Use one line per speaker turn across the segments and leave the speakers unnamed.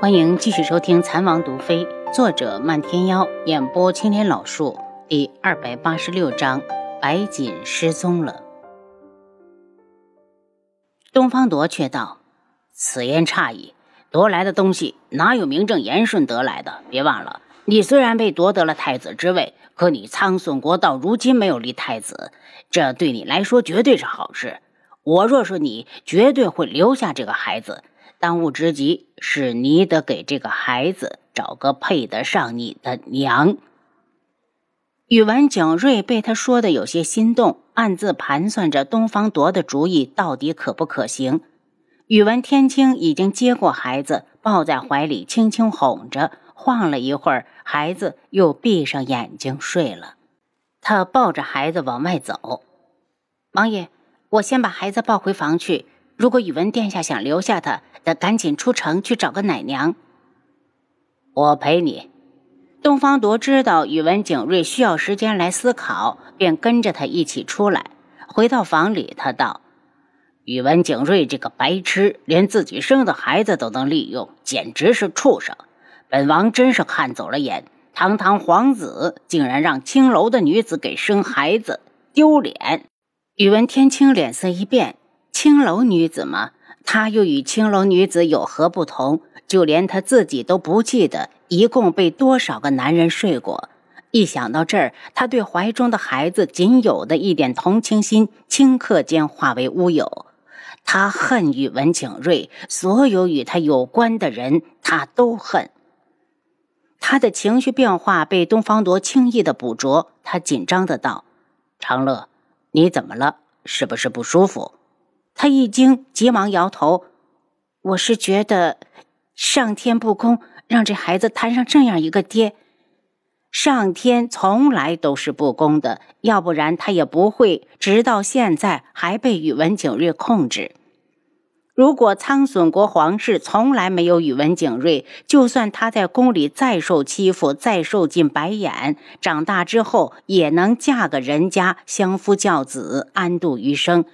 欢迎继续收听《残王毒妃》，作者漫天妖，演播青莲老树，第二百八十六章：白锦失踪了。东方铎却道：“此言差矣，夺来的东西哪有名正言顺得来的？别忘了，你虽然被夺得了太子之位，可你苍隼国到如今没有立太子，这对你来说绝对是好事。我若是你，绝对会留下这个孩子。”当务之急是你得给这个孩子找个配得上你的娘。宇文景睿被他说的有些心动，暗自盘算着东方铎的主意到底可不可行。宇文天青已经接过孩子，抱在怀里，轻轻哄着，晃了一会儿，孩子又闭上眼睛睡了。他抱着孩子往外走，王爷，我先把孩子抱回房去。如果宇文殿下想留下他，得赶紧出城去找个奶娘。我陪你。东方铎知道宇文景睿需要时间来思考，便跟着他一起出来。回到房里，他道：“宇文景睿这个白痴，连自己生的孩子都能利用，简直是畜生！本王真是看走了眼，堂堂皇子竟然让青楼的女子给生孩子，丢脸！”宇文天青脸色一变。青楼女子吗？她又与青楼女子有何不同？就连她自己都不记得一共被多少个男人睡过。一想到这儿，她对怀中的孩子仅有的一点同情心，顷刻间化为乌有。他恨宇文景睿，所有与他有关的人，他都恨。他的情绪变化被东方铎轻易的捕捉，他紧张的道：“长乐，你怎么了？是不是不舒服？”他一惊，急忙摇头：“我是觉得上天不公，让这孩子摊上这样一个爹。上天从来都是不公的，要不然他也不会直到现在还被宇文景睿控制。如果苍隼国皇室从来没有宇文景睿，就算他在宫里再受欺负，再受尽白眼，长大之后也能嫁个人家，相夫教子，安度余生。”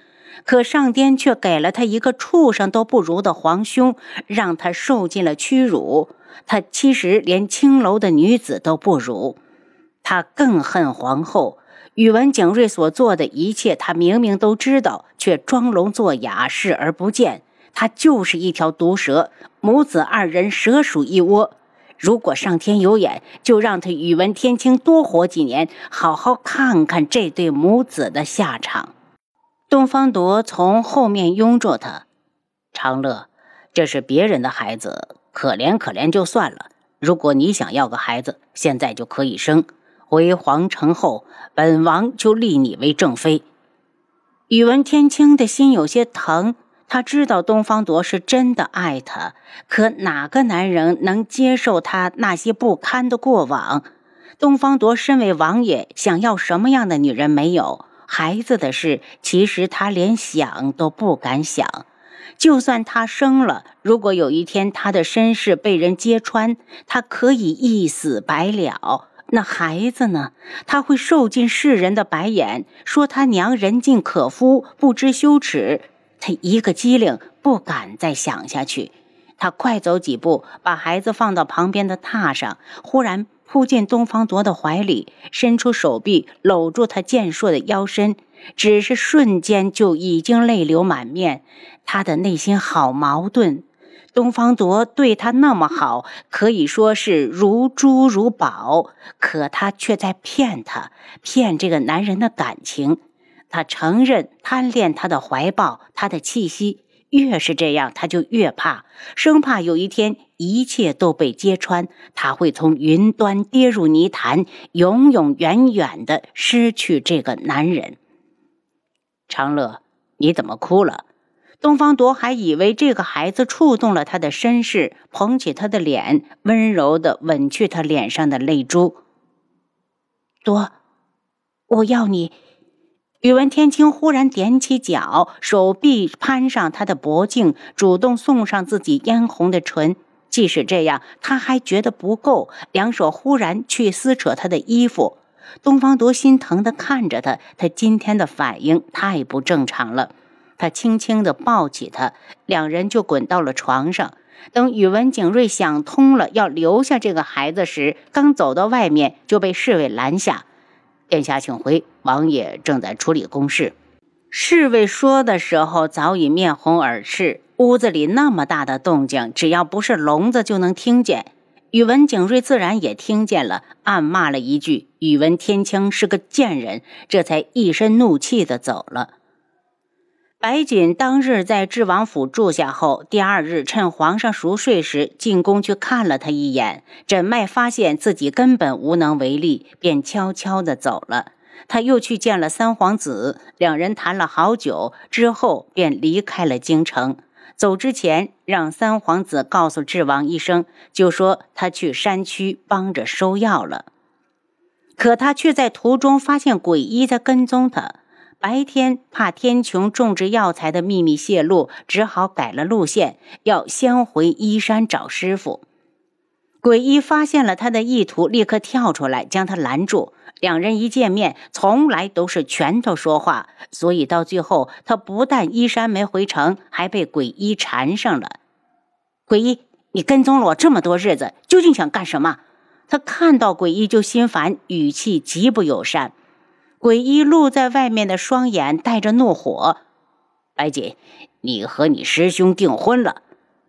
可上天却给了他一个畜生都不如的皇兄，让他受尽了屈辱。他其实连青楼的女子都不如，他更恨皇后宇文景睿所做的一切。他明明都知道，却装聋作哑，视而不见。他就是一条毒蛇，母子二人蛇鼠一窝。如果上天有眼，就让他宇文天青多活几年，好好看看这对母子的下场。东方铎从后面拥着他，长乐，这是别人的孩子，可怜可怜就算了。如果你想要个孩子，现在就可以生。回皇城后，本王就立你为正妃。宇文天青的心有些疼，他知道东方铎是真的爱他，可哪个男人能接受他那些不堪的过往？东方铎身为王爷，想要什么样的女人没有？孩子的事，其实他连想都不敢想。就算他生了，如果有一天他的身世被人揭穿，他可以一死百了。那孩子呢？他会受尽世人的白眼，说他娘人尽可夫，不知羞耻。他一个机灵，不敢再想下去。他快走几步，把孩子放到旁边的榻上，忽然。扑进东方铎的怀里，伸出手臂搂住他健硕的腰身，只是瞬间就已经泪流满面。他的内心好矛盾，东方铎对他那么好，可以说是如珠如宝，可他却在骗他，骗这个男人的感情。他承认贪恋他的怀抱，他的气息。越是这样，他就越怕，生怕有一天一切都被揭穿，他会从云端跌入泥潭，永永远远的失去这个男人。长乐，你怎么哭了？东方铎还以为这个孩子触动了他的身世，捧起他的脸，温柔的吻去他脸上的泪珠。多，我要你。宇文天青忽然踮起脚，手臂攀上他的脖颈，主动送上自己嫣红的唇。即使这样，他还觉得不够，两手忽然去撕扯他的衣服。东方铎心疼地看着他，他今天的反应太不正常了。他轻轻地抱起他，两人就滚到了床上。等宇文景睿想通了要留下这个孩子时，刚走到外面就被侍卫拦下。殿下请回，王爷正在处理公事。侍卫说的时候，早已面红耳赤。屋子里那么大的动静，只要不是聋子就能听见。宇文景睿自然也听见了，暗骂了一句：“宇文天青是个贱人。”这才一身怒气的走了。白锦当日在智王府住下后，第二日趁皇上熟睡时进宫去看了他一眼。诊脉发现自己根本无能为力，便悄悄的走了。他又去见了三皇子，两人谈了好久，之后便离开了京城。走之前，让三皇子告诉智王一声，就说他去山区帮着收药了。可他却在途中发现鬼医在跟踪他。白天怕天穹种植药材的秘密泄露，只好改了路线，要先回依山找师傅。鬼医发现了他的意图，立刻跳出来将他拦住。两人一见面，从来都是拳头说话，所以到最后，他不但依山没回城，还被鬼医缠上了。鬼医，你跟踪了我这么多日子，究竟想干什么？他看到鬼医就心烦，语气极不友善。鬼医露在外面的双眼带着怒火：“白锦，你和你师兄订婚了？”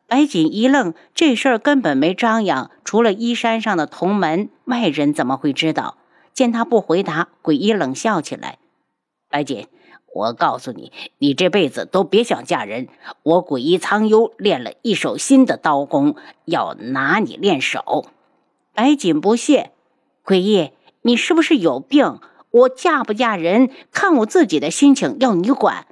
白锦一愣，这事儿根本没张扬，除了依山上的同门，外人怎么会知道？见他不回答，鬼医冷笑起来：“白锦，我告诉你，你这辈子都别想嫁人。我鬼医苍幽练了一手新的刀功，要拿你练手。”白锦不屑：“鬼医，你是不是有病？我嫁不嫁人，看我自己的心情，要你管。”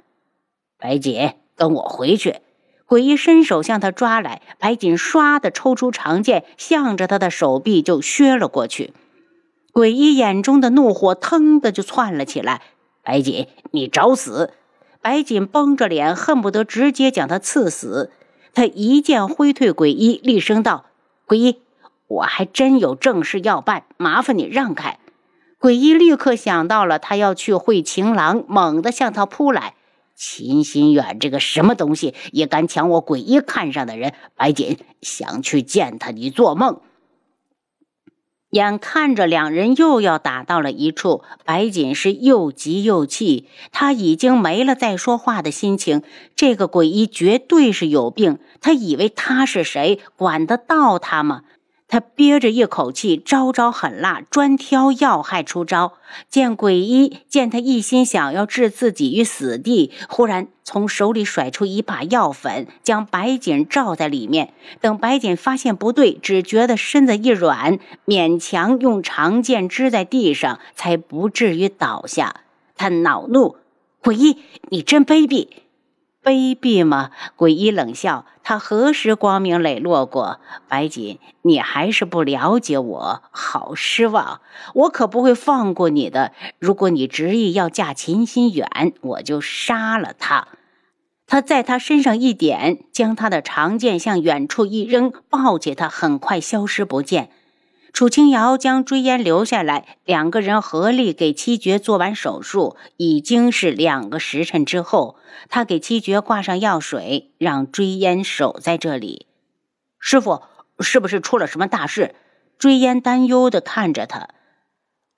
白锦，跟我回去。鬼医伸手向他抓来，白锦唰的抽出长剑，向着他的手臂就削了过去。鬼医眼中的怒火腾的就窜了起来。白锦，你找死！白锦绷着脸，恨不得直接将他刺死。他一剑挥退鬼医，厉声道：“鬼医，我还真有正事要办，麻烦你让开。”鬼医立刻想到了他要去会情郎，猛地向他扑来。秦心远这个什么东西也敢抢我鬼医看上的人？白锦想去见他，你做梦！眼看着两人又要打到了一处，白锦是又急又气，他已经没了再说话的心情。这个鬼医绝对是有病，他以为他是谁，管得到他吗？他憋着一口气，招招狠辣，专挑要害出招。见鬼医见他一心想要置自己于死地，忽然从手里甩出一把药粉，将白锦罩在里面。等白锦发现不对，只觉得身子一软，勉强用长剑支在地上，才不至于倒下。他恼怒：“鬼医，你真卑鄙！”卑鄙吗？鬼医冷笑：“他何时光明磊落过？白锦，你还是不了解我，好失望。我可不会放过你的。如果你执意要嫁秦心远，我就杀了他。”他在他身上一点，将他的长剑向远处一扔，抱起他，很快消失不见。楚清瑶将追烟留下来，两个人合力给七绝做完手术，已经是两个时辰之后。他给七绝挂上药水，让追烟守在这里。师傅，是不是出了什么大事？追烟担忧地看着他。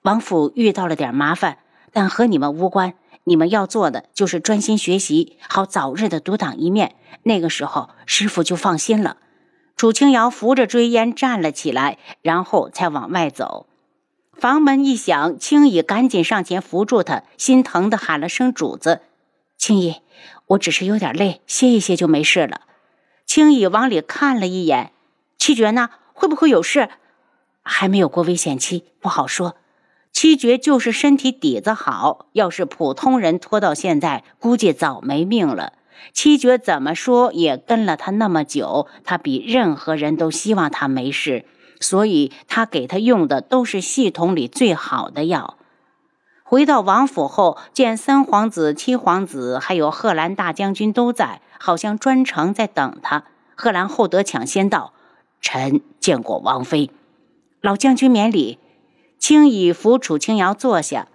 王府遇到了点麻烦，但和你们无关。你们要做的就是专心学习，好早日的独当一面。那个时候，师傅就放心了。楚清瑶扶着追烟站了起来，然后才往外走。房门一响，青姨赶紧上前扶住他，心疼的喊了声“主子”。青姨，我只是有点累，歇一歇就没事了。青姨往里看了一眼，七绝呢？会不会有事？还没有过危险期，不好说。七绝就是身体底子好，要是普通人拖到现在，估计早没命了。七绝怎么说也跟了他那么久，他比任何人都希望他没事，所以他给他用的都是系统里最好的药。回到王府后，见三皇子、七皇子还有贺兰大将军都在，好像专程在等他。贺兰厚德抢先道：“臣见过王妃。”老将军免礼。轻倚扶楚清瑶坐下，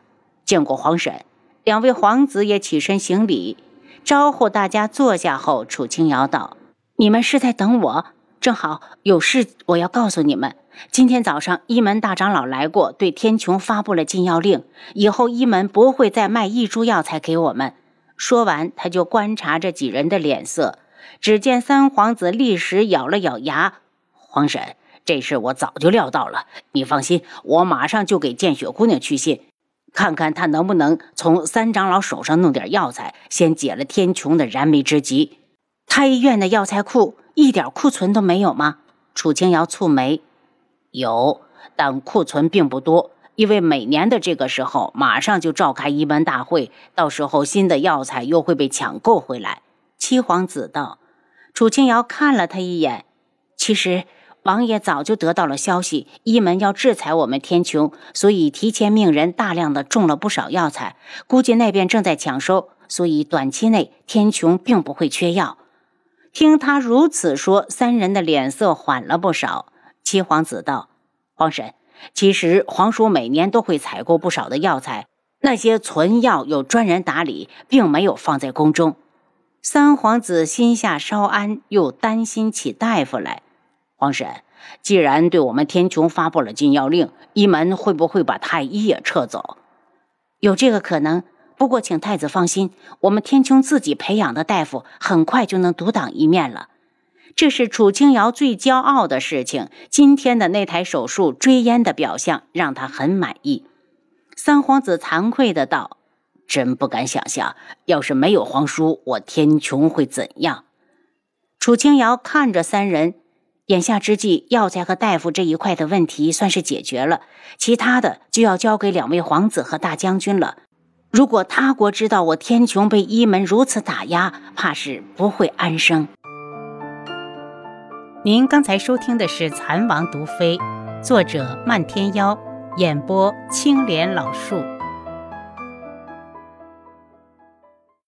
见过皇婶。两位皇子也起身行礼。招呼大家坐下后，楚清瑶道：“你们是在等我？”正好有事，我要告诉你们。今天早上，一门大长老来过，对天穹发布了禁药令，以后一门不会再卖一株药材给我们。说完，他就观察着几人的脸色。只见三皇子立时咬了咬牙：“皇婶，这事我早就料到了。你放心，我马上就给见雪姑娘去信，看看他能不能从三长老手上弄点药材，先解了天穹的燃眉之急。太医院的药材库。”一点库存都没有吗？楚清瑶蹙眉，有，但库存并不多，因为每年的这个时候马上就召开医门大会，到时候新的药材又会被抢购回来。七皇子道。楚清瑶看了他一眼，其实王爷早就得到了消息，一门要制裁我们天穹，所以提前命人大量的种了不少药材，估计那边正在抢收，所以短期内天穹并不会缺药。听他如此说，三人的脸色缓了不少。七皇子道：“皇婶，其实皇叔每年都会采购不少的药材，那些存药有专人打理，并没有放在宫中。”三皇子心下稍安，又担心起大夫来。皇婶，既然对我们天穹发布了禁药令，一门会不会把太医也撤走？有这个可能。不过，请太子放心，我们天穹自己培养的大夫很快就能独当一面了。这是楚清瑶最骄傲的事情。今天的那台手术追烟的表象让他很满意。三皇子惭愧的道：“真不敢想象，要是没有皇叔，我天穹会怎样？”楚清瑶看着三人，眼下之际，药材和大夫这一块的问题算是解决了，其他的就要交给两位皇子和大将军了。如果他国知道我天穹被一门如此打压，怕是不会安生。
您刚才收听的是《蚕王毒妃》，作者漫天妖，演播青莲老树。